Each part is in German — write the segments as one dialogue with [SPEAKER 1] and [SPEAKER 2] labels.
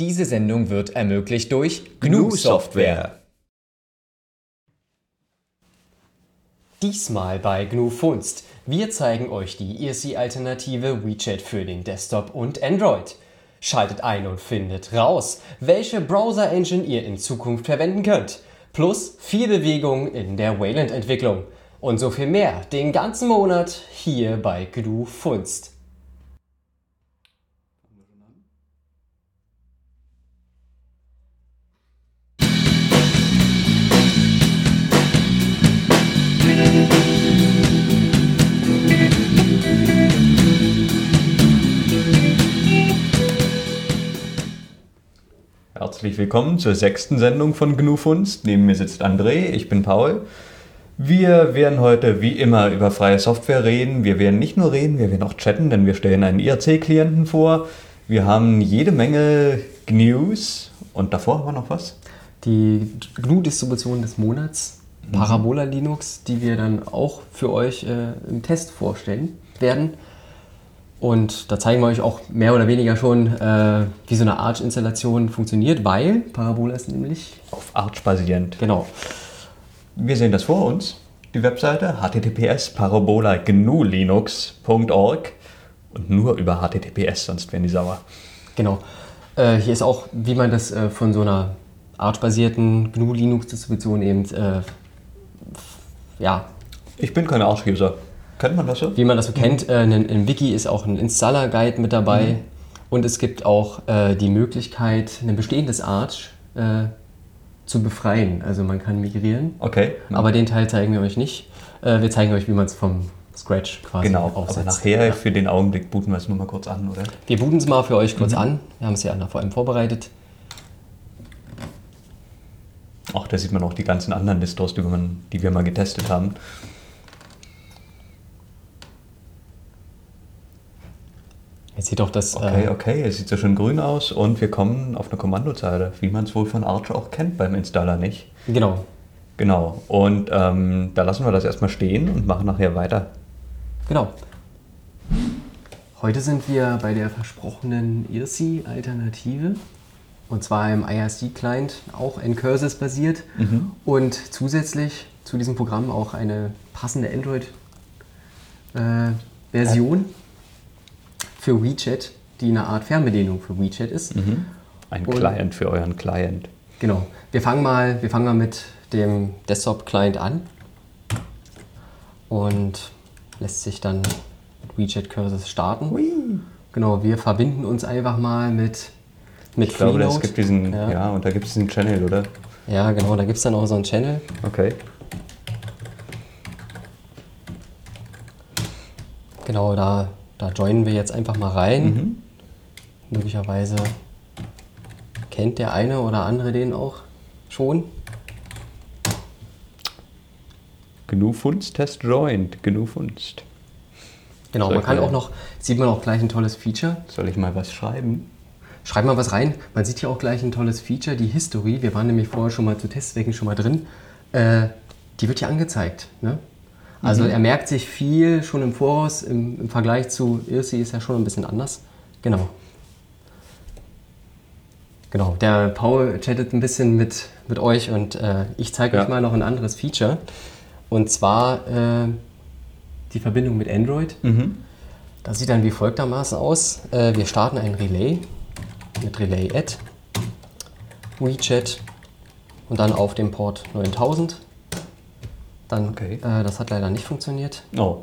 [SPEAKER 1] Diese Sendung wird ermöglicht durch GNU Software. Diesmal bei GNU Funst. Wir zeigen euch die ESC-Alternative WeChat für den Desktop und Android. Schaltet ein und findet raus, welche Browser-Engine ihr in Zukunft verwenden könnt. Plus viel Bewegung in der Wayland-Entwicklung. Und so viel mehr den ganzen Monat hier bei GNU Funst.
[SPEAKER 2] Herzlich willkommen zur sechsten Sendung von GNU Funst. Neben mir sitzt André, ich bin Paul. Wir werden heute wie immer über freie Software reden. Wir werden nicht nur reden, wir werden auch chatten, denn wir stellen einen IRC-Klienten vor. Wir haben jede Menge GNUs und davor haben wir noch was?
[SPEAKER 1] Die GNU-Distribution des Monats, Parabola Linux, die wir dann auch für euch äh, im Test vorstellen werden. Und da zeigen wir euch auch mehr oder weniger schon, äh, wie so eine Arch-Installation funktioniert, weil Parabola ist nämlich.
[SPEAKER 2] Auf Arch basierend.
[SPEAKER 1] Genau.
[SPEAKER 2] Wir sehen das vor uns, die Webseite https parabolaGNULinux.org und nur über https, sonst werden die sauer.
[SPEAKER 1] Genau. Äh, hier ist auch, wie man das äh, von so einer Arch-basierten GNU-Linux-Distribution eben, äh, ja,
[SPEAKER 2] Ich bin kein Arch-User. Kennt man das so?
[SPEAKER 1] wie man das so kennt, äh, in Wiki ist auch ein Installer-Guide mit dabei. Und es gibt auch äh, die Möglichkeit, ein bestehendes Arch äh, zu befreien. Also man kann migrieren.
[SPEAKER 2] Okay.
[SPEAKER 1] Aber den Teil zeigen wir euch nicht. Äh, wir zeigen euch, wie man es vom Scratch quasi
[SPEAKER 2] genau,
[SPEAKER 1] aufsetzt.
[SPEAKER 2] aber nachher
[SPEAKER 1] Ja.
[SPEAKER 2] für den Augenblick booten wir es nur mal kurz an, oder?
[SPEAKER 1] Wir booten es mal für euch
[SPEAKER 2] Mhm.
[SPEAKER 1] kurz an. Wir haben es ja vor allem vorbereitet.
[SPEAKER 2] Auch da sieht man auch die ganzen anderen Distros, die wir mal getestet haben.
[SPEAKER 1] Jetzt sieht auch das.
[SPEAKER 2] Okay,
[SPEAKER 1] äh,
[SPEAKER 2] okay, es sieht so schön grün aus und wir kommen auf eine Kommandozeile, wie man es wohl von Arch auch kennt beim Installer, nicht?
[SPEAKER 1] Genau.
[SPEAKER 2] Genau, und ähm, da lassen wir das erstmal stehen und machen nachher weiter.
[SPEAKER 1] Genau. Heute sind wir bei der versprochenen IRC-Alternative. Und zwar im IRC-Client, auch Ncurses basiert.
[SPEAKER 2] Mhm.
[SPEAKER 1] Und zusätzlich zu diesem Programm auch eine passende Android-Version für WeChat, die eine Art Fernbedienung für WeChat ist.
[SPEAKER 2] Ein
[SPEAKER 1] Und-
[SPEAKER 2] Client für euren Client.
[SPEAKER 1] Genau. Wir fangen mal, wir fangen mal mit dem Desktop-Client an. Und lässt sich dann WeChat Curses starten. Genau, wir verbinden uns einfach mal mit, mit
[SPEAKER 2] Ich glaube, es gibt diesen, ja.
[SPEAKER 1] Ja.
[SPEAKER 2] und da gibt es diesen Channel, oder?
[SPEAKER 1] Ja, genau, da gibt es dann auch so einen Channel.
[SPEAKER 2] Okay.
[SPEAKER 1] Genau, da, da joinen wir jetzt einfach mal rein.
[SPEAKER 2] Mhm.
[SPEAKER 1] Möglicherweise kennt der eine oder andere den auch schon.
[SPEAKER 2] GNU Funst Test Joined. GNU Funst.
[SPEAKER 1] Genau,
[SPEAKER 2] Soll
[SPEAKER 1] man kann auch noch, sieht man auch gleich ein tolles Feature.
[SPEAKER 2] Soll ich mal was schreiben?
[SPEAKER 1] Schreib mal was rein. Man sieht hier auch gleich ein tolles Feature, die History. Wir waren nämlich vorher schon mal zu Testzwecken schon mal drin. Äh, die wird hier angezeigt. Ne? Also er merkt sich viel schon im Voraus. Im, im Vergleich zu IRC ist er schon ein bisschen anders. Genau. Genau, der Paul chattet ein bisschen mit, mit euch und äh, ich zeige
[SPEAKER 2] Ja.
[SPEAKER 1] euch mal noch ein anderes Feature. Und zwar äh, die Verbindung mit Android. Das sieht dann wie folgtermaßen aus. Äh, wir starten ein Relay mit Relay Add, WeChat und dann auf dem Port 9000. Dann,
[SPEAKER 2] Okay.
[SPEAKER 1] äh, das hat leider nicht funktioniert.
[SPEAKER 2] Oh.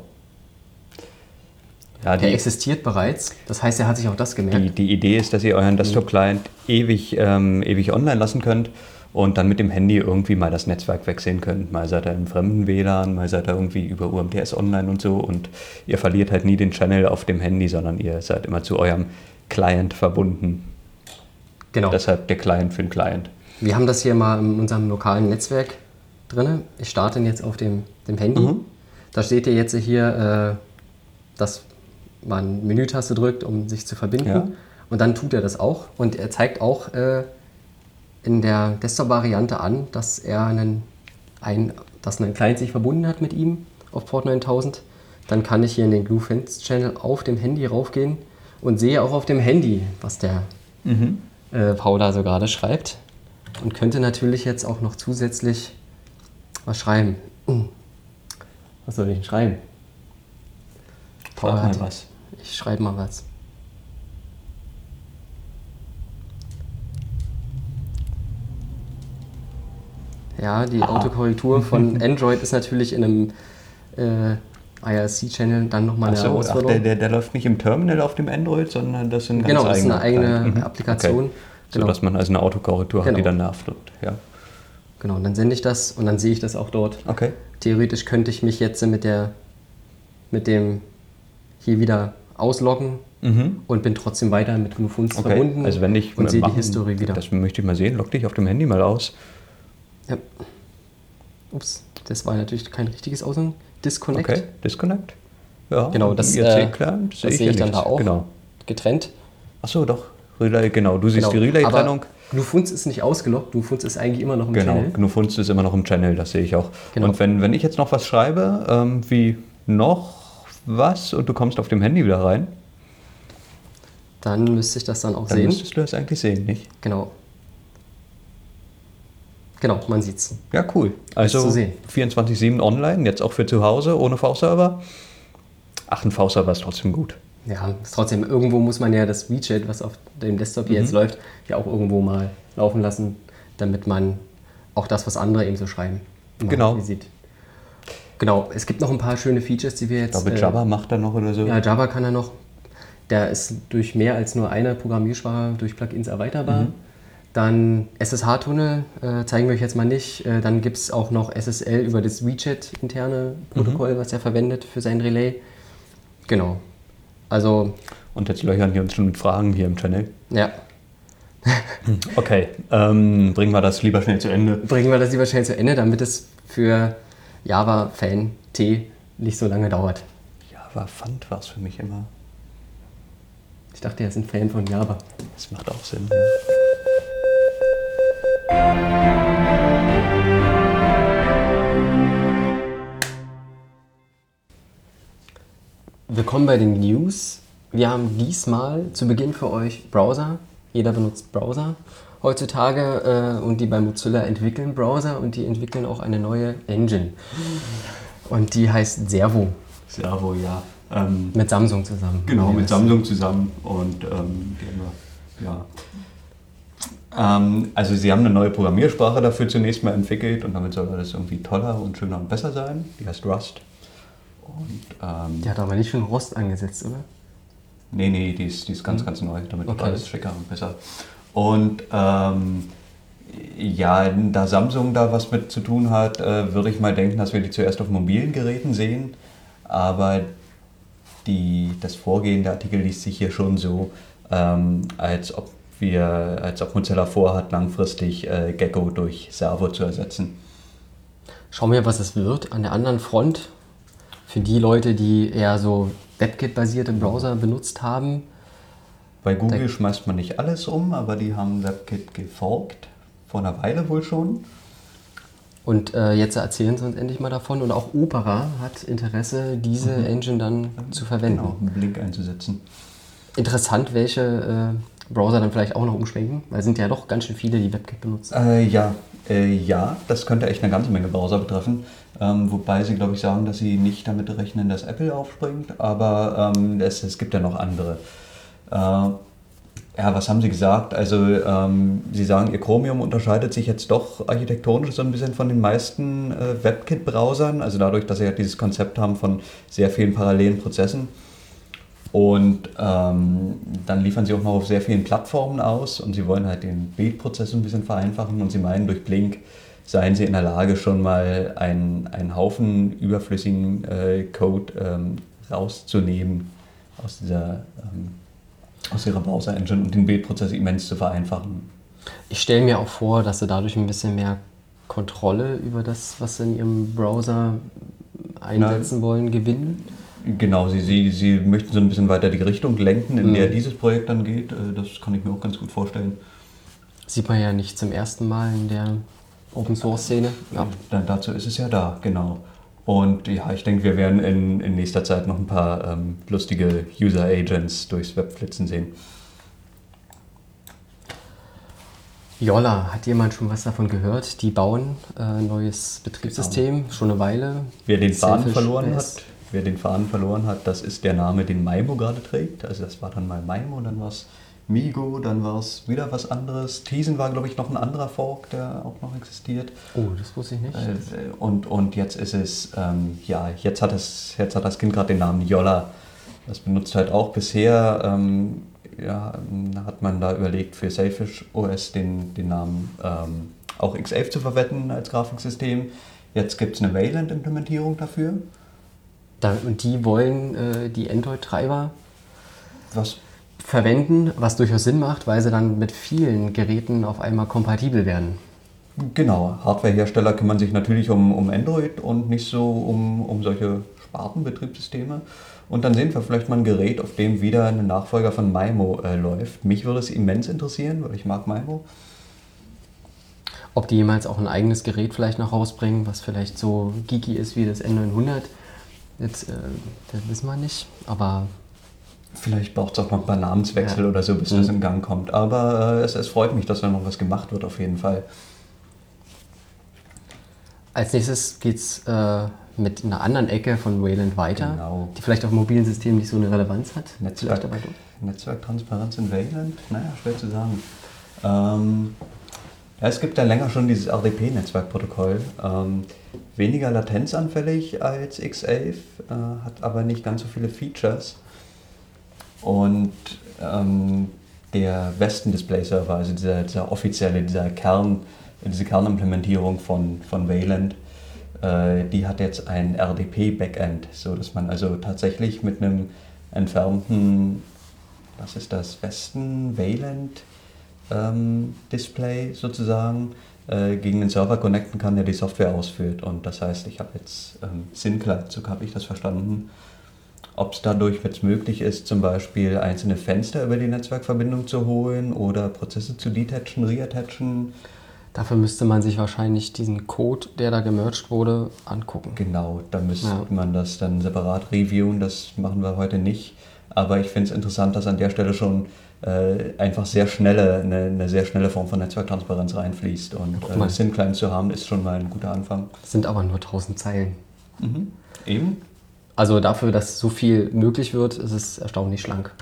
[SPEAKER 2] Ja,
[SPEAKER 1] Der existiert bereits. Das heißt, er hat sich auch das gemerkt.
[SPEAKER 2] die, die Idee ist, dass ihr euren Desktop-Client ewig, ähm, ewig online lassen könnt und dann mit dem Handy irgendwie mal das Netzwerk wechseln könnt. Mal seid ihr im fremden WLAN, mal seid ihr irgendwie über UMTS online und so und ihr verliert halt nie den Channel auf dem Handy, sondern ihr seid immer zu eurem Client verbunden.
[SPEAKER 1] Genau.
[SPEAKER 2] Deshalb der Client für den Client.
[SPEAKER 1] Wir haben das hier mal in unserem lokalen Netzwerk drin. Ich starte ihn jetzt auf dem, dem Handy.
[SPEAKER 2] Mhm.
[SPEAKER 1] Da steht ihr jetzt hier, äh, dass man Menütaste drückt, um sich zu verbinden.
[SPEAKER 2] Ja.
[SPEAKER 1] Und dann tut er das auch. Und er zeigt auch äh, in der Desktop-Variante an, dass er einen, ein, dass ein Client sich verbunden hat mit ihm auf Port 9000. Dann kann ich hier in den GNU Fans Channel auf dem Handy raufgehen und sehe auch auf dem Handy, was der
[SPEAKER 2] Mhm.
[SPEAKER 1] äh, Paul da so gerade schreibt. Und könnte natürlich jetzt auch noch zusätzlich was schreiben. Hm. Was soll ich denn schreiben? Paul
[SPEAKER 2] mal was.
[SPEAKER 1] Ich schreibe mal was. Ja, die
[SPEAKER 2] Aha.
[SPEAKER 1] Autokorrektur von Android ist natürlich in einem äh, IRC-Channel dann nochmal eine
[SPEAKER 2] ach,
[SPEAKER 1] Herausforderung.
[SPEAKER 2] der, der, der läuft nicht im Terminal auf dem Android, sondern das sind ganz
[SPEAKER 1] genau, das ist eine eigene.
[SPEAKER 2] Mhm.
[SPEAKER 1] Applikation.
[SPEAKER 2] Okay. So
[SPEAKER 1] Genau.
[SPEAKER 2] dass man also eine Autokorrektur hat, die
[SPEAKER 1] Genau.
[SPEAKER 2] dann. Und, ja.
[SPEAKER 1] Genau, und dann sende ich das und dann sehe ich das auch dort.
[SPEAKER 2] Okay.
[SPEAKER 1] Theoretisch könnte ich mich jetzt mit der mit dem hier wieder ausloggen
[SPEAKER 2] Mhm.
[SPEAKER 1] und bin trotzdem weiter mit GnuFunz
[SPEAKER 2] Okay.
[SPEAKER 1] verbunden
[SPEAKER 2] Also wenn ich
[SPEAKER 1] und sehe die
[SPEAKER 2] machen-
[SPEAKER 1] Historie wieder.
[SPEAKER 2] Das möchte ich mal sehen. Log dich auf dem Handy mal aus.
[SPEAKER 1] Ja. Ups, das war natürlich kein richtiges Ausloggen. Disconnect.
[SPEAKER 2] Okay. Disconnect. Ja.
[SPEAKER 1] Genau, das, äh, das
[SPEAKER 2] sehe ich,
[SPEAKER 1] ich dann da auch.
[SPEAKER 2] Genau.
[SPEAKER 1] Getrennt.
[SPEAKER 2] Achso, doch. Relay, genau. Du siehst
[SPEAKER 1] Genau.
[SPEAKER 2] die Relay-Trennung.
[SPEAKER 1] GnuFunz ist nicht ausgeloggt. GnuFunz ist eigentlich immer noch im
[SPEAKER 2] Genau,
[SPEAKER 1] Channel.
[SPEAKER 2] GnuFunz ist immer noch im Channel, das sehe ich auch.
[SPEAKER 1] Genau.
[SPEAKER 2] Und wenn, wenn ich jetzt noch was schreibe, ähm, wie noch was und du kommst auf dem Handy wieder rein,
[SPEAKER 1] Dann müsste ich das dann auch
[SPEAKER 2] dann
[SPEAKER 1] sehen.
[SPEAKER 2] müsstest du das eigentlich sehen, nicht?
[SPEAKER 1] Genau. Genau, man sieht's.
[SPEAKER 2] Ja, cool. Also
[SPEAKER 1] zu sehen.
[SPEAKER 2] 24-7 online, jetzt auch für zu Hause, ohne V-Server. Ach, ein V-Server ist trotzdem gut.
[SPEAKER 1] Ja, ist trotzdem, irgendwo muss man ja das WeChat, was auf dem Desktop
[SPEAKER 2] Mhm.
[SPEAKER 1] jetzt läuft, ja auch irgendwo mal laufen lassen, damit man auch das, was andere eben so schreiben,
[SPEAKER 2] Genau.
[SPEAKER 1] sieht. Genau, es gibt noch ein paar schöne Features, die wir
[SPEAKER 2] Ich
[SPEAKER 1] jetzt.
[SPEAKER 2] glaube,
[SPEAKER 1] äh,
[SPEAKER 2] Java macht da noch oder so.
[SPEAKER 1] Ja, Java kann er noch. Der ist durch mehr als nur eine Programmiersprache durch Plugins erweiterbar.
[SPEAKER 2] Mhm.
[SPEAKER 1] Dann SSH-Tunnel äh, zeigen wir euch jetzt mal nicht. Äh, dann gibt es auch noch SSL über das WeChat-interne Protokoll,
[SPEAKER 2] Mhm.
[SPEAKER 1] was er verwendet für sein Relay. Genau. Also,
[SPEAKER 2] Und jetzt löchern wir uns schon mit Fragen hier im Channel.
[SPEAKER 1] ja,
[SPEAKER 2] Okay, ähm, bringen wir das lieber schnell zu Ende.
[SPEAKER 1] bringen wir das lieber schnell zu Ende, damit es für Java-Fan T nicht so lange dauert.
[SPEAKER 2] Java Fund war es für mich immer.
[SPEAKER 1] Ich dachte, er ist ein Fan von Java.
[SPEAKER 2] Das macht auch Sinn. Ja.
[SPEAKER 1] Willkommen bei den News. Wir haben diesmal zu Beginn für euch Browser. Jeder benutzt Browser heutzutage äh, und die bei Mozilla entwickeln Browser und die entwickeln auch eine neue Engine. Und die heißt Servo
[SPEAKER 2] Servo, ja. Ähm,
[SPEAKER 1] mit Samsung zusammen.
[SPEAKER 2] Genau, mit Samsung zusammen und ähm, ja. Ähm, also sie haben eine neue Programmiersprache dafür zunächst mal entwickelt und damit soll alles irgendwie toller und schöner und besser sein. Die heißt Rust. Und ähm,
[SPEAKER 1] Die hat aber nicht schon Rost angesetzt, oder?
[SPEAKER 2] nee, nee, die ist, die ist ganz, ganz neu. Damit wird
[SPEAKER 1] Okay.
[SPEAKER 2] alles schicker und besser. Und ähm, ja, da Samsung da was mit zu tun hat, äh, würde ich mal denken, dass wir die zuerst auf mobilen Geräten sehen. Aber die, das Vorgehen der Artikel liest sich hier schon so, ähm, als ob wir, als ob Mozilla vorhat, langfristig äh, Gecko durch Servo zu ersetzen.
[SPEAKER 1] Schauen wir, was es wird. An der anderen Front, für die Leute, die eher so WebKit-basierte Browser benutzt haben,
[SPEAKER 2] Bei Google
[SPEAKER 1] Da-
[SPEAKER 2] schmeißt man nicht alles um, aber die haben WebKit gefolgt. Vor einer Weile wohl schon.
[SPEAKER 1] Und äh, jetzt erzählen sie uns endlich mal davon. Und auch Opera hat Interesse, diese Engine dann zu verwenden.
[SPEAKER 2] Genau, einen Blink einzusetzen.
[SPEAKER 1] Interessant, welche äh, Browser dann vielleicht auch noch umschwenken, weil es sind ja doch ganz schön viele, die WebKit benutzen.
[SPEAKER 2] Äh, ja, äh, ja, das könnte echt eine ganze Menge Browser betreffen. Ähm, wobei sie, glaube ich, sagen, dass sie nicht damit rechnen, dass Apple aufspringt, aber ähm, es, es gibt ja noch andere. Äh, ja, was haben sie gesagt? Also, ähm, sie sagen, ihr Chromium unterscheidet sich jetzt doch architektonisch so ein bisschen von den meisten äh, WebKit-Browsern, also dadurch, dass sie halt dieses Konzept haben von sehr vielen parallelen Prozessen. Und ähm, dann liefern sie auch noch auf sehr vielen Plattformen aus und sie wollen halt den Bildprozess ein bisschen vereinfachen und sie meinen, durch Blink seien sie in der Lage, schon mal einen, einen Haufen überflüssigen äh, Code ähm, rauszunehmen aus, dieser, ähm, aus ihrer Browser-Engine und den Bildprozess immens zu vereinfachen.
[SPEAKER 1] Ich stelle mir auch vor, dass sie dadurch ein bisschen mehr Kontrolle über das, was sie in ihrem Browser einsetzen wollen, gewinnen.
[SPEAKER 2] Genau, sie, sie, sie möchten so ein bisschen weiter die Richtung lenken, in
[SPEAKER 1] Mhm.
[SPEAKER 2] der dieses Projekt dann geht. Äh, Das kann ich mir auch ganz gut vorstellen.
[SPEAKER 1] Sieht man ja nicht zum ersten Mal in der Open Source Szene. Ja.
[SPEAKER 2] Dann dazu ist es ja da, genau. Und ja, ich denke, wir werden in, in nächster Zeit noch ein paar ähm, lustige User Agents durchs Web flitzen sehen.
[SPEAKER 1] Jolla, hat jemand schon was davon gehört? Die bauen ein äh, neues Betriebssystem, genau. schon eine Weile.
[SPEAKER 2] Wer den Faden verloren hat, wer den Faden verloren hat, das ist der Name, den Maimo gerade trägt. Also das war dann mal Maimo, dann war es Migo, dann war es wieder was anderes. Teasen war, glaube ich, noch ein anderer Fork, der auch noch existiert.
[SPEAKER 1] Oh, das wusste ich nicht.
[SPEAKER 2] Äh, und, und jetzt ist es, ähm, ja, jetzt hat, es, jetzt hat das Kind gerade den Namen Jolla. Das benutzt halt auch bisher, ähm, ja, hat man da überlegt, für Sailfish OS den, den Namen ähm, auch X11 zu verwenden als Grafiksystem. Jetzt gibt es eine Wayland-Implementierung dafür.
[SPEAKER 1] Und die wollen äh, die Android-Treiber
[SPEAKER 2] was
[SPEAKER 1] verwenden, was durchaus Sinn macht, weil sie dann mit vielen Geräten auf einmal kompatibel werden.
[SPEAKER 2] Genau, Hardwarehersteller kümmern sich natürlich um, um Android und nicht so um, um solche Spartenbetriebssysteme. Und dann sehen wir vielleicht mal ein Gerät, auf dem wieder ein Nachfolger von Maimo äh, läuft. Mich würde es immens interessieren, weil ich mag Maimo.
[SPEAKER 1] Ob die jemals auch ein eigenes Gerät vielleicht noch rausbringen, was vielleicht so geeky ist wie das N900, jetzt, äh, das wissen wir nicht. Aber
[SPEAKER 2] Vielleicht braucht es auch noch ein paar Namenswechsel ja. oder so, bis mhm. das in Gang kommt. Aber äh, es, es, freut mich, dass da noch was gemacht wird, auf jeden Fall.
[SPEAKER 1] Als nächstes geht es äh, mit einer anderen Ecke von Wayland weiter, genau. die vielleicht auf mobilen Systemen nicht so eine Relevanz hat.
[SPEAKER 2] Netzwerk, Netzwerktransparenz in Wayland? Naja, schwer zu sagen. Ähm, ja, es gibt ja länger schon dieses RDP-Netzwerkprotokoll. Ähm, weniger latenzanfällig als X11, äh, hat aber nicht ganz so viele Features. Und ähm, der Westen Display Server, also dieser, dieser offizielle, dieser Kern, diese Kernimplementierung von, von Wayland, äh, die hat jetzt ein RDP-Backend, so dass man also tatsächlich mit einem entfernten, was ist das, Westen Wayland ähm, Display sozusagen äh, gegen den Server connecten kann, der die Software ausführt. Und das heißt, ich habe jetzt ähm, SYNCLA, so habe ich das verstanden, ob es dadurch jetzt möglich ist, zum Beispiel einzelne Fenster über die Netzwerkverbindung zu holen oder Prozesse zu detachen, reattachen.
[SPEAKER 1] Dafür müsste man sich wahrscheinlich diesen Code, der da gemerged wurde, angucken.
[SPEAKER 2] Genau, da müsste ja. man das dann separat reviewen. Das machen wir heute nicht. Aber ich finde es interessant, dass an der Stelle schon äh, einfach sehr schnelle, eine, eine, sehr schnelle Form von Netzwerktransparenz reinfließt. Und äh, SYN-Client zu haben, ist schon mal ein guter Anfang.
[SPEAKER 1] Das sind aber nur 1000 Zeilen.
[SPEAKER 2] Mhm. Eben.
[SPEAKER 1] Also dafür, dass so viel möglich wird, ist es erstaunlich schlank.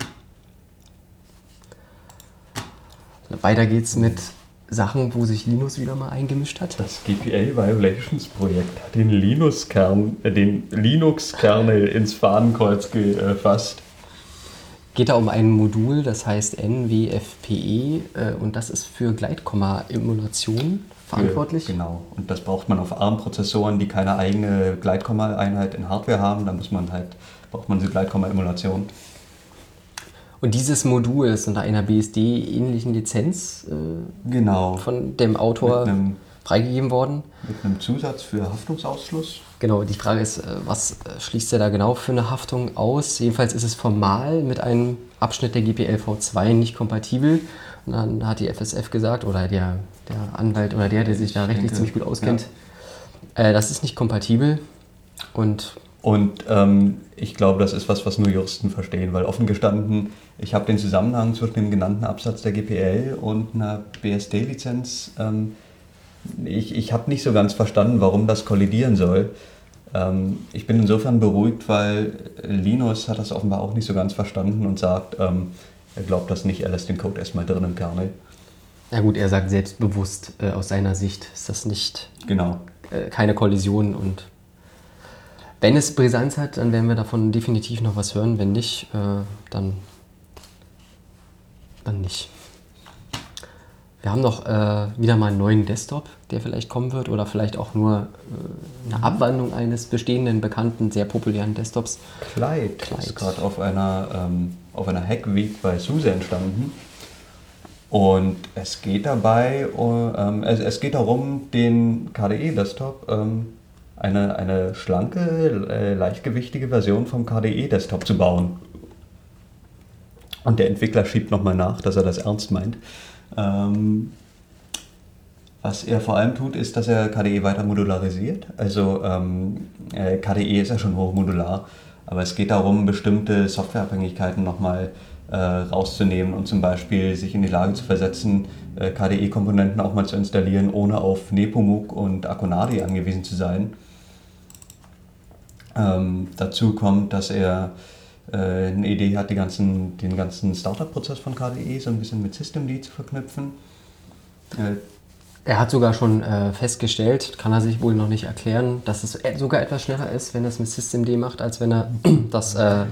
[SPEAKER 1] Weiter geht's mit Sachen, wo sich Linus wieder mal eingemischt hat.
[SPEAKER 2] Das GPL Violations Projekt hat den Linux-Kern, äh, den Linux-Kernel ins Fahnenkreuz gefasst.
[SPEAKER 1] Geht da um ein Modul, das heißt NWFPE äh, und das ist für Gleitkomma-Emulation verantwortlich.
[SPEAKER 2] genau, und das braucht man auf ARM-Prozessoren, die keine eigene Gleitkomma-Einheit in Hardware haben. Da muss man halt, braucht man diese Gleitkomma-Emulation.
[SPEAKER 1] Und dieses Modul ist unter einer BSD-ähnlichen Lizenz äh,
[SPEAKER 2] genau.
[SPEAKER 1] von dem Autor freigegeben worden.
[SPEAKER 2] Mit einem Zusatz für Haftungsausschluss.
[SPEAKER 1] Genau, die Frage ist, äh, was äh, schließt er da genau für eine Haftung aus? Jedenfalls ist es formal mit einem Abschnitt der GPL-V2 nicht kompatibel. Und dann hat die FSF gesagt, oder der, der Anwalt oder der, der sich da rechtlich denke, ziemlich gut auskennt, ja. äh, das ist nicht kompatibel. Und,
[SPEAKER 2] und ähm, ich glaube, das ist was, was nur Juristen verstehen, weil offen gestanden, ich habe den Zusammenhang zwischen dem genannten Absatz der GPL und einer BSD-Lizenz, ähm, ich, ich habe nicht so ganz verstanden, warum das kollidieren soll. Ähm, ich bin insofern beruhigt, weil Linus hat das offenbar auch nicht so ganz verstanden und sagt, ähm, er glaubt das nicht, er lässt den Code erstmal drin im Kernel.
[SPEAKER 1] Ja gut, er sagt selbstbewusst, äh, aus seiner Sicht ist das nicht
[SPEAKER 2] genau.
[SPEAKER 1] äh, keine Kollision und wenn es Brisanz hat, dann werden wir davon definitiv noch was hören. Wenn nicht, äh, dann, dann nicht. Wir haben noch äh, wieder mal einen neuen Desktop, der vielleicht kommen wird oder vielleicht auch nur äh, eine Abwandlung eines bestehenden, bekannten, sehr populären Desktops.
[SPEAKER 2] Clyde, Clyde. ist gerade auf einer, ähm, auf einer Hack Week bei SUSE entstanden. Und es geht dabei, ähm, es, es, geht darum, den KDE-Desktop, ähm, eine, eine schlanke, äh, leichtgewichtige Version vom KDE-Desktop zu bauen. Und der Entwickler schiebt nochmal nach, dass er das ernst meint. Ähm, was er vor allem tut, ist, dass er KDE weiter modularisiert. Also ähm, äh, KDE ist ja schon hochmodular, aber es geht darum, bestimmte Softwareabhängigkeiten nochmal äh, rauszunehmen und zum Beispiel sich in die Lage zu versetzen, äh, KDE-Komponenten auch mal zu installieren, ohne auf Nepomuk und Akonadi angewiesen zu sein. Ähm, dazu kommt, dass er eine Idee hat, ganzen, den ganzen Startup-Prozess von KDE so ein bisschen mit Systemd zu verknüpfen.
[SPEAKER 1] Äh, er hat sogar schon äh, festgestellt, kann er sich wohl noch nicht erklären, dass es sogar etwas schneller ist, wenn er es mit Systemd macht, als wenn er das äh,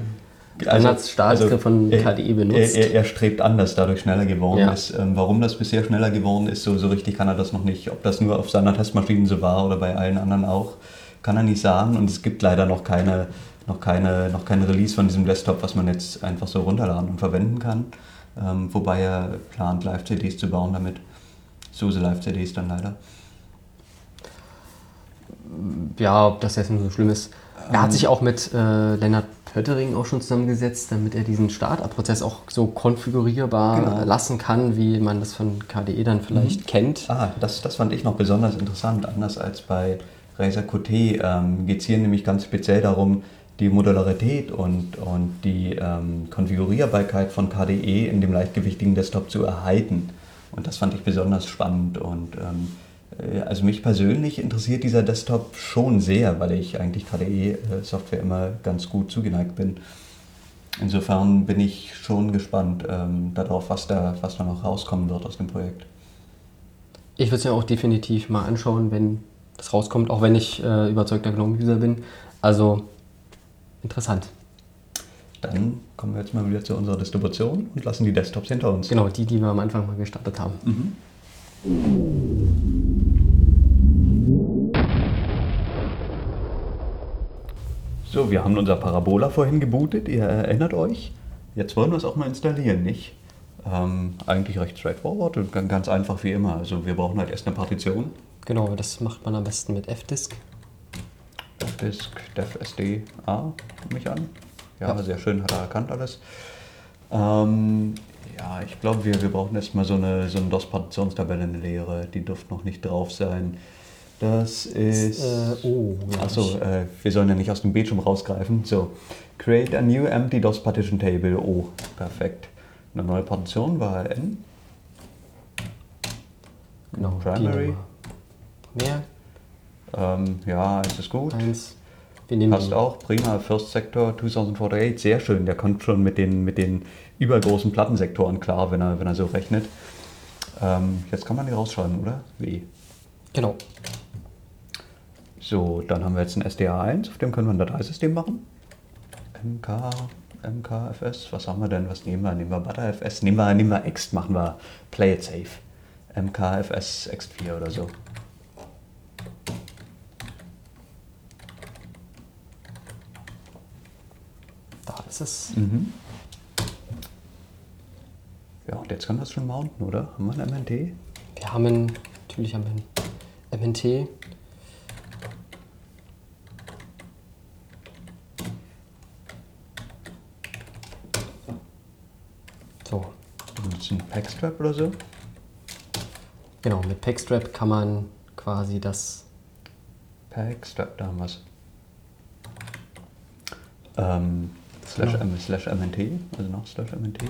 [SPEAKER 1] Standardstartgriff also, von KDE benutzt.
[SPEAKER 2] Er, er, er, strebt an, dass dadurch schneller geworden ja. ist. Ähm, warum das bisher schneller geworden ist, so, so richtig kann er das noch nicht. Ob das nur auf seiner Testmaschine so war oder bei allen anderen auch, kann er nicht sagen. Und es gibt leider noch keine, noch keine, noch keine Release von diesem Desktop, was man jetzt einfach so runterladen und verwenden kann. Ähm, wobei er plant, Live-CDs zu bauen damit. SUSE Live-CDs dann leider.
[SPEAKER 1] Ja, ob das jetzt nur so schlimm ist. Er hat ähm, sich auch mit äh, Lennart Pöttering auch schon zusammengesetzt, damit er diesen Startup-Prozess auch so konfigurierbar genau. lassen kann, wie man das von KDE dann vielleicht mhm. kennt.
[SPEAKER 2] Ah, das, das fand ich noch besonders interessant. Anders als bei Razer Qt ähm, geht es hier nämlich ganz speziell darum, die Modularität und, und die ähm, Konfigurierbarkeit von KDE in dem leichtgewichtigen Desktop zu erhalten. Und das fand ich besonders spannend und ähm, äh, also mich persönlich interessiert dieser Desktop schon sehr, weil ich eigentlich KDE-Software immer ganz gut zugeneigt bin. Insofern bin ich schon gespannt ähm, darauf, was da, was da noch rauskommen wird aus dem Projekt.
[SPEAKER 1] Ich würde es ja auch definitiv mal anschauen, wenn das rauskommt, auch wenn ich äh, überzeugter GNOME-User bin. Also interessant.
[SPEAKER 2] Dann kommen wir jetzt mal wieder zu unserer Distribution und lassen die Desktops hinter uns.
[SPEAKER 1] Genau, die, die wir am Anfang mal gestartet haben. Mhm.
[SPEAKER 2] So, wir haben unser Parabola vorhin gebootet, ihr erinnert euch. Jetzt wollen wir es auch mal installieren, nicht? Ähm, eigentlich recht straightforward und ganz einfach wie immer. Also wir brauchen halt erst eine Partition.
[SPEAKER 1] Genau, das macht man am besten mit Fdisk.
[SPEAKER 2] Fdisk, defsd, a, mich an. Ja, ja, sehr schön, hat er erkannt alles. Ähm, ja, ich glaube, wir, wir brauchen erstmal so eine, so eine DOS-Partitionstabelle, eine leere. Die dürfte noch nicht drauf sein. Das ist. Äh, oh, Achso, äh, wir sollen ja nicht aus dem Bildschirm rausgreifen. So, create a new empty DOS partition table. Oh, perfekt. Eine neue Partition war N.
[SPEAKER 1] Genau, Primary.
[SPEAKER 2] Mehr? Ähm, ja, eins ist gut. Eins. Wir nehmen Passt die. auch, prima. First Sector 2048, sehr schön. Der kommt schon mit den, mit den übergroßen Plattensektoren klar, wenn er, wenn er so rechnet. Ähm, jetzt kann man die rausschreiben, oder? Wie?
[SPEAKER 1] Genau.
[SPEAKER 2] So, dann haben wir jetzt ein SDA1, auf dem können wir ein Dateisystem machen. MK, MKFS, was haben wir denn? Was nehmen wir? Nehmen wir ButterFS? Nehmen wir, nehmen wir Ext, machen wir Play It Safe. MKFS Ext4 oder so.
[SPEAKER 1] Da ist.
[SPEAKER 2] Mhm. Ja, und jetzt kann das schon mounten, oder? Haben wir ein MNT?
[SPEAKER 1] Wir haben, natürlich haben wir ein MNT. So.
[SPEAKER 2] Mit einem Packstrap oder so?
[SPEAKER 1] Genau, mit Packstrap kann man quasi das.
[SPEAKER 2] Packstrap, da haben wir es. Ähm, slash, genau. slash MNT, also noch slash MNT.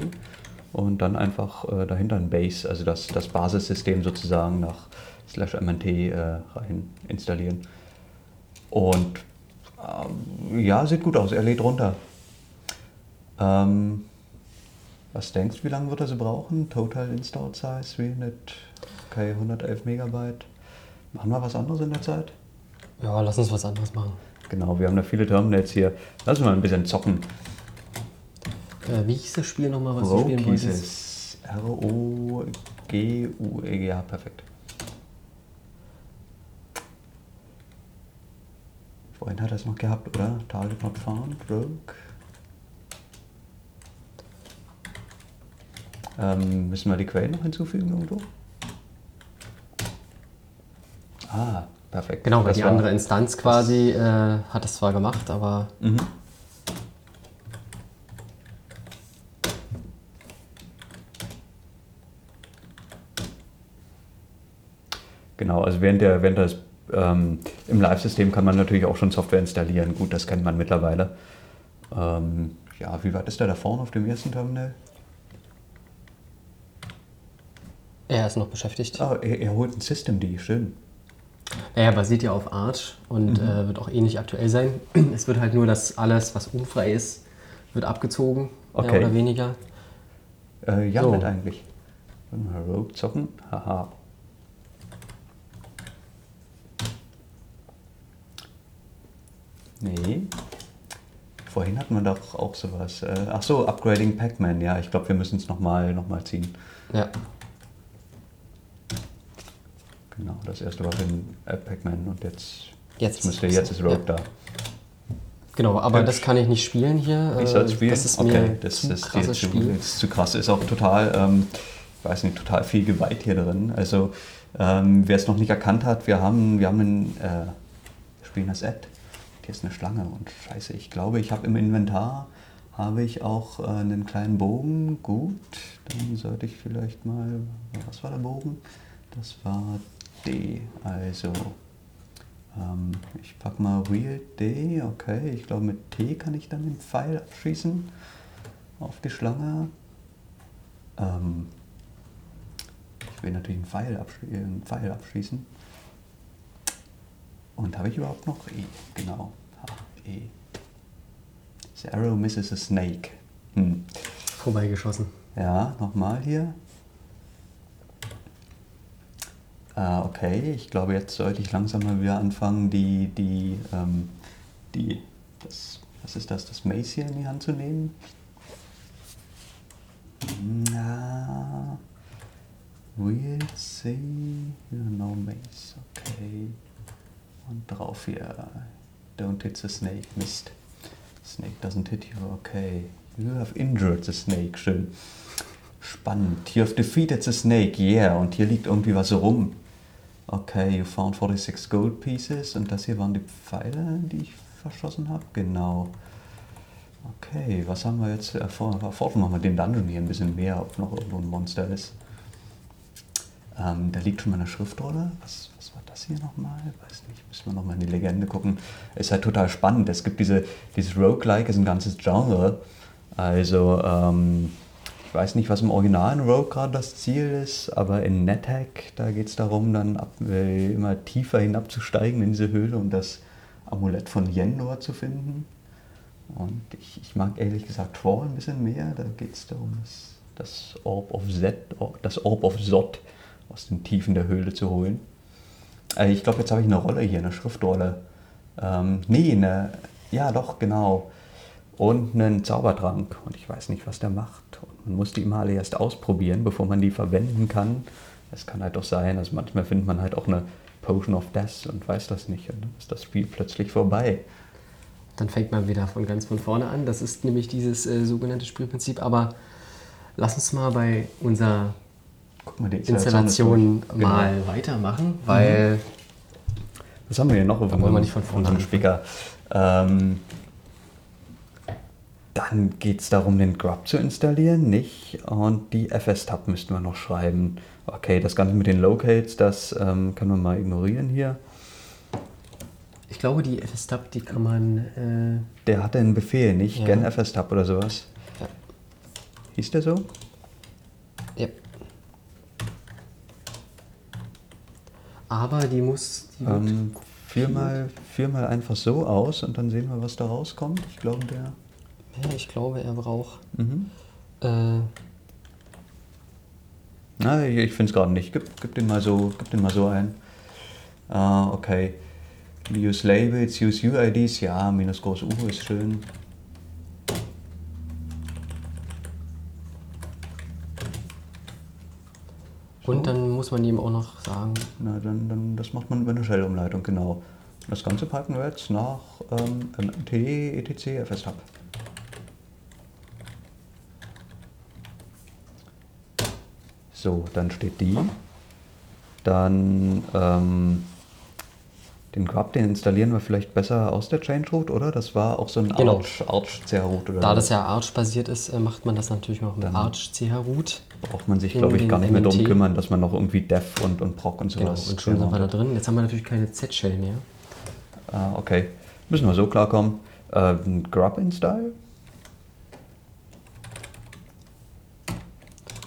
[SPEAKER 2] Und dann einfach äh, dahinter ein Base, also das, das Basissystem sozusagen nach slash MNT äh, rein installieren. Und ähm, ja, sieht gut aus, er lädt runter. Ähm, was denkst du, wie lange wird er so brauchen? Total Install Size 300, okay, 111 Megabyte. Machen wir was anderes in der Zeit?
[SPEAKER 1] Ja, lass uns was anderes machen.
[SPEAKER 2] Genau, wir haben da viele Terminals hier. Lass uns mal ein bisschen zocken.
[SPEAKER 1] Äh, wie hieß das Spiel nochmal,
[SPEAKER 2] was Rogue du spielen wolltest? R-O-G-U-E, ja, perfekt. Vorhin hat er es noch gehabt, oder? Target not found, Rogue. Ähm, müssen wir die Quellen noch hinzufügen irgendwo? Ah, perfekt.
[SPEAKER 1] Genau, weil das die andere Instanz quasi äh, hat es zwar gemacht, aber. Mhm.
[SPEAKER 2] Genau, also während der, während das ähm, im Live-System kann man natürlich auch schon Software installieren. Gut, das kennt man mittlerweile. Ähm, ja, wie weit ist der da vorne auf dem ersten Terminal?
[SPEAKER 1] Er ist noch beschäftigt.
[SPEAKER 2] Ah, er, er holt ein Systemd, schön.
[SPEAKER 1] Naja, basiert ja auf Arch und
[SPEAKER 2] mhm.
[SPEAKER 1] äh, wird auch eh ähnlich aktuell sein. Es wird halt nur, dass alles, was unfrei ist, wird abgezogen,
[SPEAKER 2] okay.
[SPEAKER 1] mehr oder weniger.
[SPEAKER 2] Äh, ja,
[SPEAKER 1] so.
[SPEAKER 2] halt eigentlich. Rogue zocken, haha. Nee. Vorhin hatten wir doch auch sowas. Äh, ach so, Upgrading Pac-Man. Ja, ich glaube, wir müssen es nochmal noch mal ziehen.
[SPEAKER 1] Ja.
[SPEAKER 2] Genau, das erste war in äh, Pac-Man und jetzt,
[SPEAKER 1] Jetzt
[SPEAKER 2] müsste,
[SPEAKER 1] ist-
[SPEAKER 2] jetzt ist Rogue
[SPEAKER 1] ja.
[SPEAKER 2] da.
[SPEAKER 1] Genau, aber
[SPEAKER 2] Hübsch.
[SPEAKER 1] das kann ich nicht spielen hier.
[SPEAKER 2] Ich
[SPEAKER 1] äh,
[SPEAKER 2] soll es spielen?
[SPEAKER 1] Das ist
[SPEAKER 2] okay,
[SPEAKER 1] mir
[SPEAKER 2] das,
[SPEAKER 1] zu
[SPEAKER 2] ist
[SPEAKER 1] krasses
[SPEAKER 2] zu,
[SPEAKER 1] Spiel.
[SPEAKER 2] ist zu krass. Ist auch total, ähm, ich weiß nicht, total viel Gewalt hier drin. Also, ähm, wer es noch nicht erkannt hat, wir haben, wir haben einen, äh, wir spielen das Ad. Hier ist eine Schlange und scheiße, ich glaube, ich habe im Inventar habe ich auch äh, einen kleinen Bogen. Gut, dann sollte ich vielleicht mal, was war der Bogen? Das war D, also ähm, ich pack mal Real D, okay. Ich glaube mit T kann ich dann den Pfeil abschießen auf die Schlange. Ähm, ich will natürlich einen Pfeil, abschie äh, einen Pfeil abschießen. Und habe ich überhaupt noch E? Genau. H, E. The arrow misses a snake. Hm.
[SPEAKER 1] Vorbeigeschossen.
[SPEAKER 2] Ja, nochmal hier. Ah, okay, ich glaube, jetzt sollte ich langsam mal wieder anfangen, die, die, ähm, die, das, was ist das, das Mace hier in die Hand zu nehmen. Na, we'll see, no Mace, okay. Und drauf hier, don't hit the snake, Mist. Snake doesn't hit you, okay. You have injured the snake, schön. Spannend. You have defeated the snake, yeah. Und hier liegt irgendwie was rum. Okay, you found 46 gold pieces. Und das hier waren die Pfeile, die ich verschossen habe? Genau. Okay, was haben wir jetzt? Erfor- Erforschen wir mal den Dungeon hier ein bisschen mehr, ob noch irgendwo ein Monster ist. Ähm, da liegt schon mal eine Schriftrolle. Was, was war das hier nochmal? Weiß nicht, müssen wir nochmal in die Legende gucken. Ist halt total spannend. Es gibt diese, dieses Roguelike, ist ein ganzes Genre. Also, ähm, ich weiß nicht, was im originalen Rogue gerade das Ziel ist, aber in NetHack, da geht es darum, dann ab, äh, immer tiefer hinabzusteigen in diese Höhle und das Amulett von Yendor zu finden. Und ich, ich mag ehrlich gesagt Troll ein bisschen mehr. Da geht es darum, das, das Orb of Zed, das Orb of Zod aus den Tiefen der Höhle zu holen. Äh, ich glaube, jetzt habe ich eine Rolle hier, eine Schriftrolle. Ähm, nee, eine, ja doch, genau. Und einen Zaubertrank. Und ich weiß nicht, was der macht. Und man muss die immer alle erst ausprobieren, bevor man die verwenden kann. Es kann halt doch sein, also manchmal findet man halt auch eine Potion of Death und weiß das nicht. Und dann ist das Spiel plötzlich vorbei.
[SPEAKER 1] Dann fängt man wieder von ganz von vorne an. Das ist nämlich dieses äh, sogenannte Spielprinzip. Aber lass uns mal bei unserer
[SPEAKER 2] Guck mal, die
[SPEAKER 1] Installation
[SPEAKER 2] ist durch. Genau.
[SPEAKER 1] mal weitermachen, weil
[SPEAKER 2] Was haben wir hier noch auf
[SPEAKER 1] wollen wir
[SPEAKER 2] unserem,
[SPEAKER 1] nicht von vorne
[SPEAKER 2] unserem. Speaker? Ähm, dann geht es darum, den Grub zu installieren, nicht? Und die FS-Tab müssten wir noch schreiben. Okay, das Ganze mit den Locales, das ähm, können wir mal ignorieren hier.
[SPEAKER 1] ich glaube, die FS-Tab, die kann man. Äh,
[SPEAKER 2] Der hatte einen Befehl, nicht?
[SPEAKER 1] Ja.
[SPEAKER 2] Gen FS-Tab oder sowas.
[SPEAKER 1] ja,
[SPEAKER 2] Hieß der so?
[SPEAKER 1] ja. Aber die muss. Die
[SPEAKER 2] Ähm, führ, mal, führ mal einfach so aus und dann sehen wir, was da rauskommt. Ich glaube, der.
[SPEAKER 1] ja, ich glaube, er braucht.
[SPEAKER 2] Mhm.
[SPEAKER 1] Äh,
[SPEAKER 2] Na, ich, ich finde es gerade nicht. Gib, gib, den mal so, gib den mal so ein. Ah, okay. Use Labels, use UIDs. Ja, minus groß U ist schön.
[SPEAKER 1] Und dann muss man ihm auch noch sagen,
[SPEAKER 2] Na, dann, dann, das macht man über eine Shell-Umleitung, genau. Das Ganze packen wir jetzt nach ähm, MMT, etc, FS-Hub. So, dann steht die. Dann ähm, den Grub, den installieren wir vielleicht besser aus der Change Root, oder? Das war auch so ein
[SPEAKER 1] Genau.
[SPEAKER 2] Arch, Arch CH-Root, oder?
[SPEAKER 1] da das ja Arch-basiert ist, äh, macht man das natürlich noch mit
[SPEAKER 2] Dann-
[SPEAKER 1] Arch-CH-Root.
[SPEAKER 2] braucht man sich, glaube ich, gar nicht mehr darum kümmern, dass man noch irgendwie Dev und, und Proc und
[SPEAKER 1] Genau,
[SPEAKER 2] sowas
[SPEAKER 1] und schon sind wir da drin. Jetzt haben wir natürlich keine Z-Shell mehr.
[SPEAKER 2] Ah, okay. Müssen wir so klarkommen. Äh, Grub Install?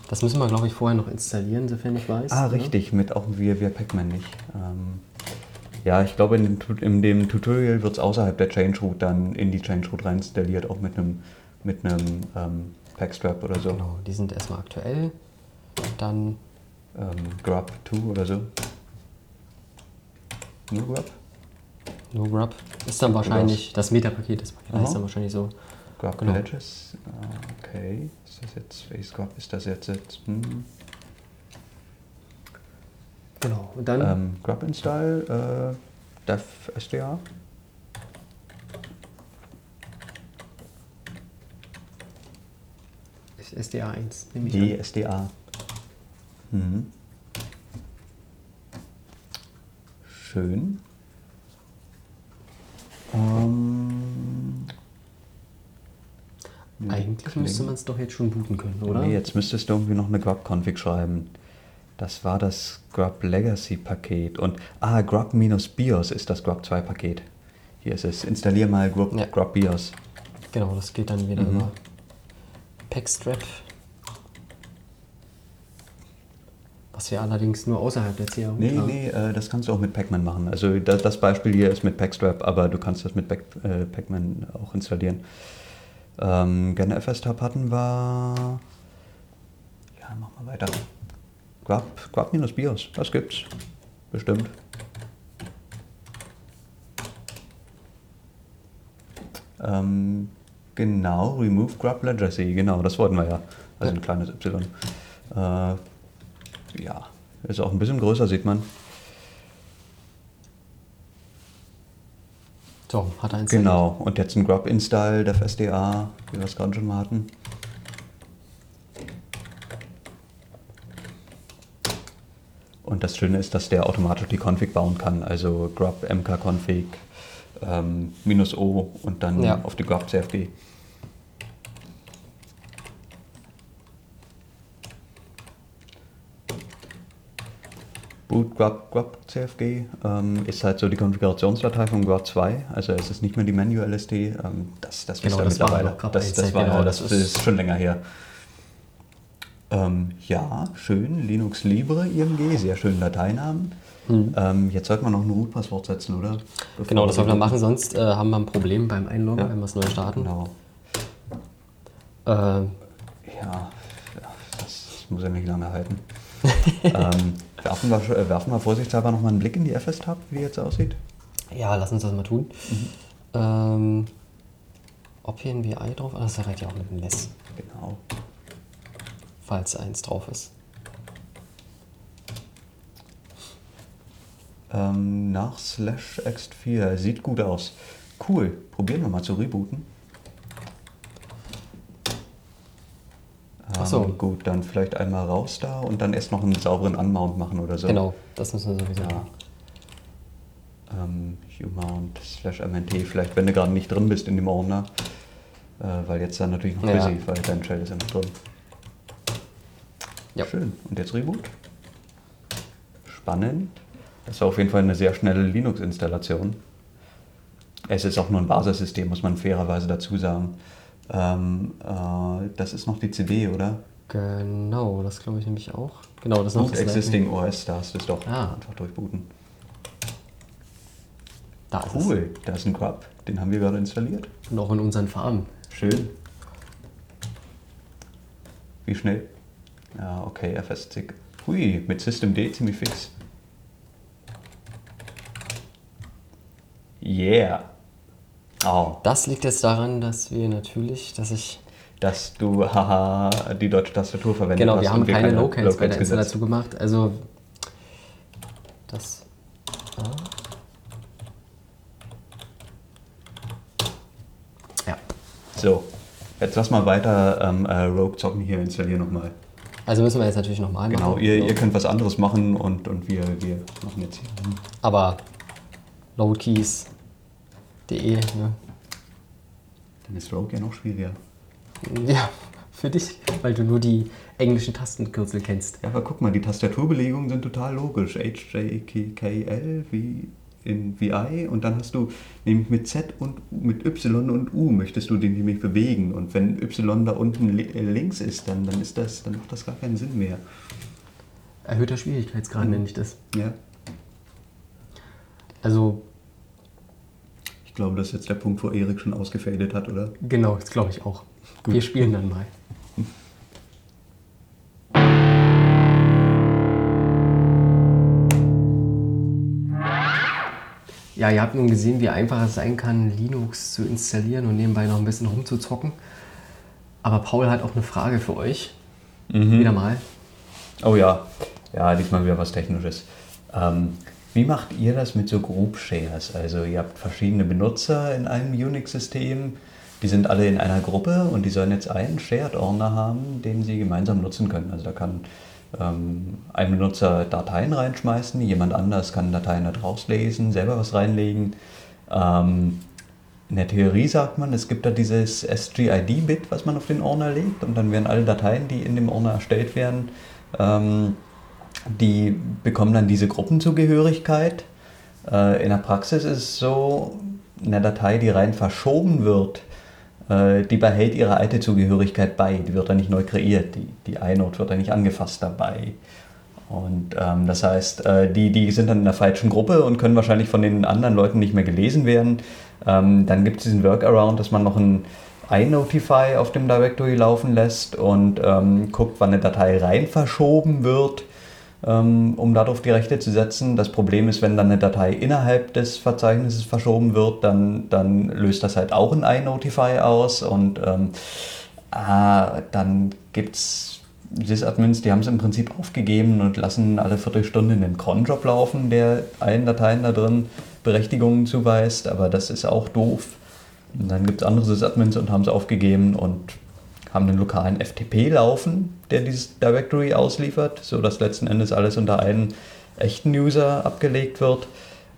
[SPEAKER 1] Das müssen wir, glaube ich, vorher noch installieren, sofern ich weiß.
[SPEAKER 2] Ah,
[SPEAKER 1] ne?
[SPEAKER 2] richtig, mit auch via, via Pacman nicht. Ähm, ja, ich glaube, in dem, in dem Tutorial wird es außerhalb der Change Root dann in die Change Root rein installiert, auch mit einem mit einem ähm, Packstrap oder so.
[SPEAKER 1] Genau, die sind erstmal aktuell. Dann,
[SPEAKER 2] Ähm, Grub 2 oder so. Nur Grub?
[SPEAKER 1] no Grub. Ist dann wahrscheinlich, das Meta-Paket, das Paket
[SPEAKER 2] Aha.
[SPEAKER 1] heißt dann wahrscheinlich so.
[SPEAKER 2] Grub
[SPEAKER 1] Genau.
[SPEAKER 2] Pledges. Ah, Okay. Ist das jetzt Space Grub? Ist das jetzt jetzt? Hm.
[SPEAKER 1] Genau. Und dann,
[SPEAKER 2] Ähm, Grub Install, äh, Dev SDA.
[SPEAKER 1] SDA 1, nehme ich
[SPEAKER 2] Die
[SPEAKER 1] an.
[SPEAKER 2] SDA. Mhm. Schön. Ähm,
[SPEAKER 1] Eigentlich müsste man es doch jetzt schon booten können, oder?
[SPEAKER 2] Nee, jetzt müsstest du irgendwie noch eine Grub-Config schreiben. Das war das Grub Legacy Paket. Und, ah, Grub-BIOS ist das Grub 2 Paket. Hier ist es. Installier mal Grub,
[SPEAKER 1] Ja.
[SPEAKER 2] Grub BIOS.
[SPEAKER 1] Genau, das geht dann wieder
[SPEAKER 2] Mhm.
[SPEAKER 1] über Packstrap. Was wir allerdings nur außerhalb der CAU
[SPEAKER 2] Nee,
[SPEAKER 1] haben.
[SPEAKER 2] nee, äh, das kannst du auch mit Pacman machen. Also da, das Beispiel hier ist mit Packstrap, aber du kannst das mit Pac, äh, Pacman auch installieren. Ähm, gerne FS-Tab hatten wir. Ja, mach mal weiter. Grub, Grub minus BIOS, das gibt's. Bestimmt. Ähm, genau, Remove Grub Legacy, genau, das wollten wir ja. Also ein kleines Y. Äh, ja, ist auch ein bisschen größer, sieht man.
[SPEAKER 1] So, hat er installiert.
[SPEAKER 2] Genau, und jetzt ein Grub Install, Dev SDA, wie wir es gerade schon mal hatten. Und das Schöne ist, dass der automatisch die Config bauen kann, also Grub mk-config ähm, minus O und dann
[SPEAKER 1] Ja.
[SPEAKER 2] auf die Grub CFG. Boot Grub, Grub CFG ähm, ist halt so die Konfigurationsdatei von Grub 2, also es ist nicht mehr die Manual LSD, ähm, das, das wisst
[SPEAKER 1] Genau,
[SPEAKER 2] ihr
[SPEAKER 1] war
[SPEAKER 2] mittlerweile. das,
[SPEAKER 1] 1,
[SPEAKER 2] das, war,
[SPEAKER 1] genau,
[SPEAKER 2] das ist,
[SPEAKER 1] ist-
[SPEAKER 2] schon länger her. Ähm, ja, schön, Linux Libre IMG, sehr schönen Dateinamen. Ähm, jetzt sollte man noch ein Root-Passwort setzen, oder? Bevor.
[SPEAKER 1] Genau, das sollten wir machen, sonst äh, haben wir ein Problem beim Einloggen,
[SPEAKER 2] Ja.
[SPEAKER 1] wenn wir es neu starten.
[SPEAKER 2] Genau.
[SPEAKER 1] Äh,
[SPEAKER 2] Ja, ja, das muss ja nicht lange halten. ähm, werfen, wir, äh, werfen wir vorsichtshalber nochmal einen Blick in die FS-Tab, wie die jetzt aussieht.
[SPEAKER 1] ja, lass uns das mal tun.
[SPEAKER 2] Mhm.
[SPEAKER 1] Ähm, ob hier ein VI drauf ist? Ah, das reicht ja auch mit dem Less,
[SPEAKER 2] Genau.
[SPEAKER 1] Falls eins drauf ist.
[SPEAKER 2] Ähm, nach slash ext4. Sieht gut aus. Cool. Probieren wir mal zu rebooten.
[SPEAKER 1] So.
[SPEAKER 2] Ähm, gut, dann vielleicht einmal raus da und dann erst noch einen sauberen Unmount machen oder so.
[SPEAKER 1] Genau, das müssen wir sowieso
[SPEAKER 2] Ja.
[SPEAKER 1] machen.
[SPEAKER 2] Ähm, umount slash mnt. Vielleicht, wenn du gerade nicht drin bist in dem Ordner. Äh, weil jetzt dann natürlich noch
[SPEAKER 1] Ja.
[SPEAKER 2] busy, weil dein Shell ist ja noch drin.
[SPEAKER 1] Ja.
[SPEAKER 2] Schön. Und jetzt Reboot. Spannend. Das war auf jeden Fall eine sehr schnelle Linux-Installation. Es ist auch nur ein Basissystem, muss man fairerweise dazu sagen. Ähm, äh, das ist noch die CD, oder?
[SPEAKER 1] Genau, das glaube ich nämlich auch. Genau, das ist noch
[SPEAKER 2] Boot Existing OS, da hast du es doch.
[SPEAKER 1] Ah.
[SPEAKER 2] Einfach durchbooten.
[SPEAKER 1] Da
[SPEAKER 2] Cool, da ist ein Grub. Den haben wir gerade installiert.
[SPEAKER 1] Und auch in unseren Farben.
[SPEAKER 2] Schön. Wie schnell? Ja, okay, FS-Zick. Hui, mit Systemd ziemlich fix. Yeah. Oh,
[SPEAKER 1] Das liegt jetzt daran, dass wir natürlich, dass ich.
[SPEAKER 2] dass du, haha, die deutsche Tastatur verwendet
[SPEAKER 1] Genau,
[SPEAKER 2] hast.
[SPEAKER 1] wir haben
[SPEAKER 2] und
[SPEAKER 1] keine Locals bei der
[SPEAKER 2] gesetzt.
[SPEAKER 1] Installation gemacht. Also. Das. Ja.
[SPEAKER 2] So, jetzt lass mal weiter ähm, äh, Rogue zocken hier, installier nochmal.
[SPEAKER 1] Also müssen wir jetzt natürlich nochmal
[SPEAKER 2] Genau,
[SPEAKER 1] machen.
[SPEAKER 2] ihr,
[SPEAKER 1] So.
[SPEAKER 2] ihr könnt was anderes machen und, und wir, wir machen jetzt hier.
[SPEAKER 1] Aber loadkeys.de, ne?
[SPEAKER 2] Dann ist Rogue ja noch schwieriger.
[SPEAKER 1] Ja, für dich, weil du nur die englischen Tastenkürzel kennst.
[SPEAKER 2] Ja, aber guck mal, die Tastaturbelegungen sind total logisch. H, J, K, K, L, wie in VI und dann hast du nämlich mit Z und mit Y und U möchtest du den nämlich bewegen. Und wenn Y da unten äh, links ist, dann, dann ist das, dann macht das gar keinen Sinn mehr.
[SPEAKER 1] Erhöhter Schwierigkeitsgrad nenne ich das.
[SPEAKER 2] Ja.
[SPEAKER 1] Also,
[SPEAKER 2] Ich glaube, das ist jetzt der Punkt, wo Erik schon ausgefadet hat, oder?
[SPEAKER 1] genau, das glaube ich auch. Wir spielen dann mal. Ja, ihr habt nun gesehen, wie einfach es sein kann, Linux zu installieren und nebenbei noch ein bisschen rumzuzocken. Aber Paul hat auch eine Frage für euch. Wieder mal.
[SPEAKER 2] Oh ja, ja, diesmal wieder was Technisches. Ähm, wie macht ihr das mit so Group Shares? Also ihr habt verschiedene Benutzer in einem Unix-System, die sind alle in einer Gruppe und die sollen jetzt einen Shared-Ordner haben, den sie gemeinsam nutzen können. Also da kann ein Benutzer Dateien reinschmeißen, jemand anders kann Dateien da draus lesen, selber was reinlegen. Ähm, in der Theorie sagt man, es gibt da dieses SGID-Bit, was man auf den Ordner legt und dann werden alle Dateien, die in dem Ordner erstellt werden, ähm, die bekommen dann diese Gruppenzugehörigkeit. Äh, in der Praxis ist es so, eine Datei, die rein verschoben wird, die behält ihre alte Zugehörigkeit bei. Die wird dann nicht neu kreiert. Die, die iNode wird dann nicht angefasst dabei. Und ähm, das heißt, äh, die, die sind dann in der falschen Gruppe und können wahrscheinlich von den anderen Leuten nicht mehr gelesen werden. Ähm, dann gibt es diesen Workaround, dass man noch ein iNotify auf dem Directory laufen lässt und ähm, guckt, wann eine Datei rein verschoben wird, um darauf die Rechte zu setzen. Das Problem ist, wenn dann eine Datei innerhalb des Verzeichnisses verschoben wird, dann, dann löst das halt auch ein iNotify aus und ähm, ah, dann gibt es Sysadmins, die haben es im Prinzip aufgegeben und lassen alle Viertelstunde einen Cronjob laufen, der allen Dateien da drin Berechtigungen zuweist, aber das ist auch doof. Und dann gibt es andere Sysadmins und haben es aufgegeben und haben einen lokalen FTP laufen, der dieses Directory ausliefert, sodass letzten Endes alles unter einen echten User abgelegt wird.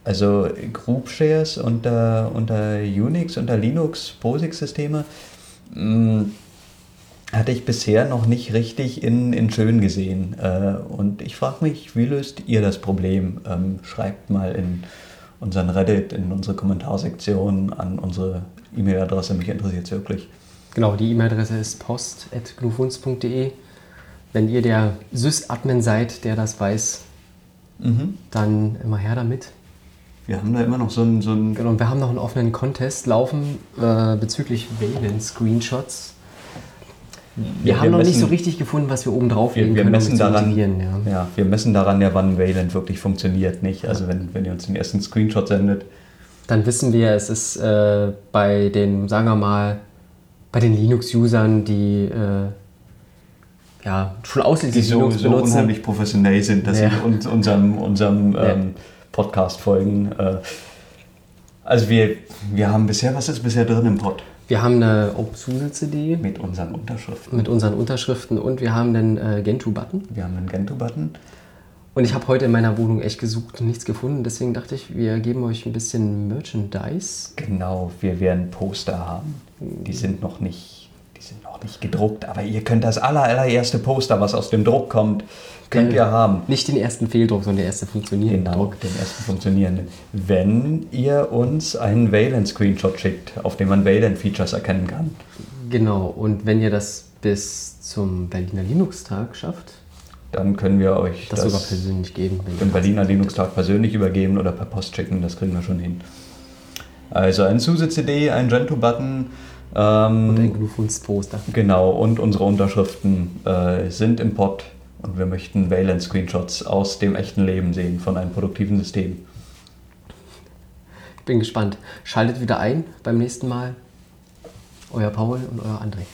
[SPEAKER 2] Also Group Shares unter, unter Unix, unter Linux, POSIX-Systeme mh, hatte ich bisher noch nicht richtig in, in schön gesehen. Äh, und ich frage mich, wie löst ihr das Problem? Ähm, schreibt mal in unseren Reddit, in unsere Kommentarsektion an unsere E-Mail-Adresse, mich interessiert es wirklich.
[SPEAKER 1] Genau, die E-Mail-Adresse ist post.gnufunds.de. Wenn ihr der Sys-Admin seid, der das weiß,
[SPEAKER 2] Mhm.
[SPEAKER 1] dann immer her damit.
[SPEAKER 2] Wir haben da immer noch so ein, so
[SPEAKER 1] Genau, und wir haben noch einen offenen Contest laufen äh, bezüglich Valence-Screenshots. Wir
[SPEAKER 2] Ja,
[SPEAKER 1] haben
[SPEAKER 2] wir
[SPEAKER 1] noch nicht
[SPEAKER 2] messen-
[SPEAKER 1] so richtig gefunden, was wir oben drauflegen
[SPEAKER 2] wir, wir
[SPEAKER 1] können, um
[SPEAKER 2] messen
[SPEAKER 1] es zu
[SPEAKER 2] daran.
[SPEAKER 1] Ja.
[SPEAKER 2] ja, wir messen daran ja, wann Wayland wirklich funktioniert, nicht? Also wenn, wenn ihr uns den ersten Screenshot sendet,
[SPEAKER 1] Dann wissen wir, es ist äh, bei den, sagen wir mal, bei den Linux-Usern, die äh, ja, schon
[SPEAKER 2] die
[SPEAKER 1] ausschließlich
[SPEAKER 2] so,
[SPEAKER 1] Linux
[SPEAKER 2] so
[SPEAKER 1] benutzen.
[SPEAKER 2] unheimlich professionell sind, dass
[SPEAKER 1] Ja.
[SPEAKER 2] sie uns, unserem, unserem
[SPEAKER 1] Ja.
[SPEAKER 2] ähm, Podcast folgen. Äh, also wir, wir haben bisher, was ist bisher drin im Pod?
[SPEAKER 1] Wir haben eine OpenSUSE-CD
[SPEAKER 2] Mit unseren Unterschriften.
[SPEAKER 1] mit unseren Unterschriften und wir haben den äh, Gentoo-Button.
[SPEAKER 2] Wir haben einen Gentoo-Button.
[SPEAKER 1] Und ich habe heute in meiner Wohnung echt gesucht und nichts gefunden. Deswegen dachte ich, wir geben euch ein bisschen Merchandise.
[SPEAKER 2] Genau, wir werden Poster haben. Die sind noch nicht, die sind noch nicht gedruckt, aber ihr könnt das aller, allererste Poster, was aus dem Druck kommt, könnt
[SPEAKER 1] Äh,
[SPEAKER 2] ihr haben.
[SPEAKER 1] Nicht den ersten Fehldruck, sondern der erste funktionierende
[SPEAKER 2] Genau,
[SPEAKER 1] Druck.
[SPEAKER 2] den ersten funktionierenden. Wenn ihr uns einen Wayland-Screenshot schickt, auf dem man Wayland-Features erkennen kann,
[SPEAKER 1] Genau. Und wenn ihr das bis zum Berliner Linux-Tag schafft,
[SPEAKER 2] dann können wir euch
[SPEAKER 1] das,
[SPEAKER 2] das,
[SPEAKER 1] sogar persönlich geben.
[SPEAKER 2] im Berliner. Linux-Tag persönlich übergeben oder per Post schicken, das kriegen wir schon hin. Also ein SUSE-CD, ein Gentoo-Button, ähm,
[SPEAKER 1] Und ein Gnufunds-Poster.
[SPEAKER 2] Genau, und unsere Unterschriften äh, sind im Pod und wir möchten Valence-Screenshots aus dem echten Leben sehen von einem produktiven System.
[SPEAKER 1] Ich bin gespannt. Schaltet wieder ein beim nächsten Mal. Euer Paul und euer André.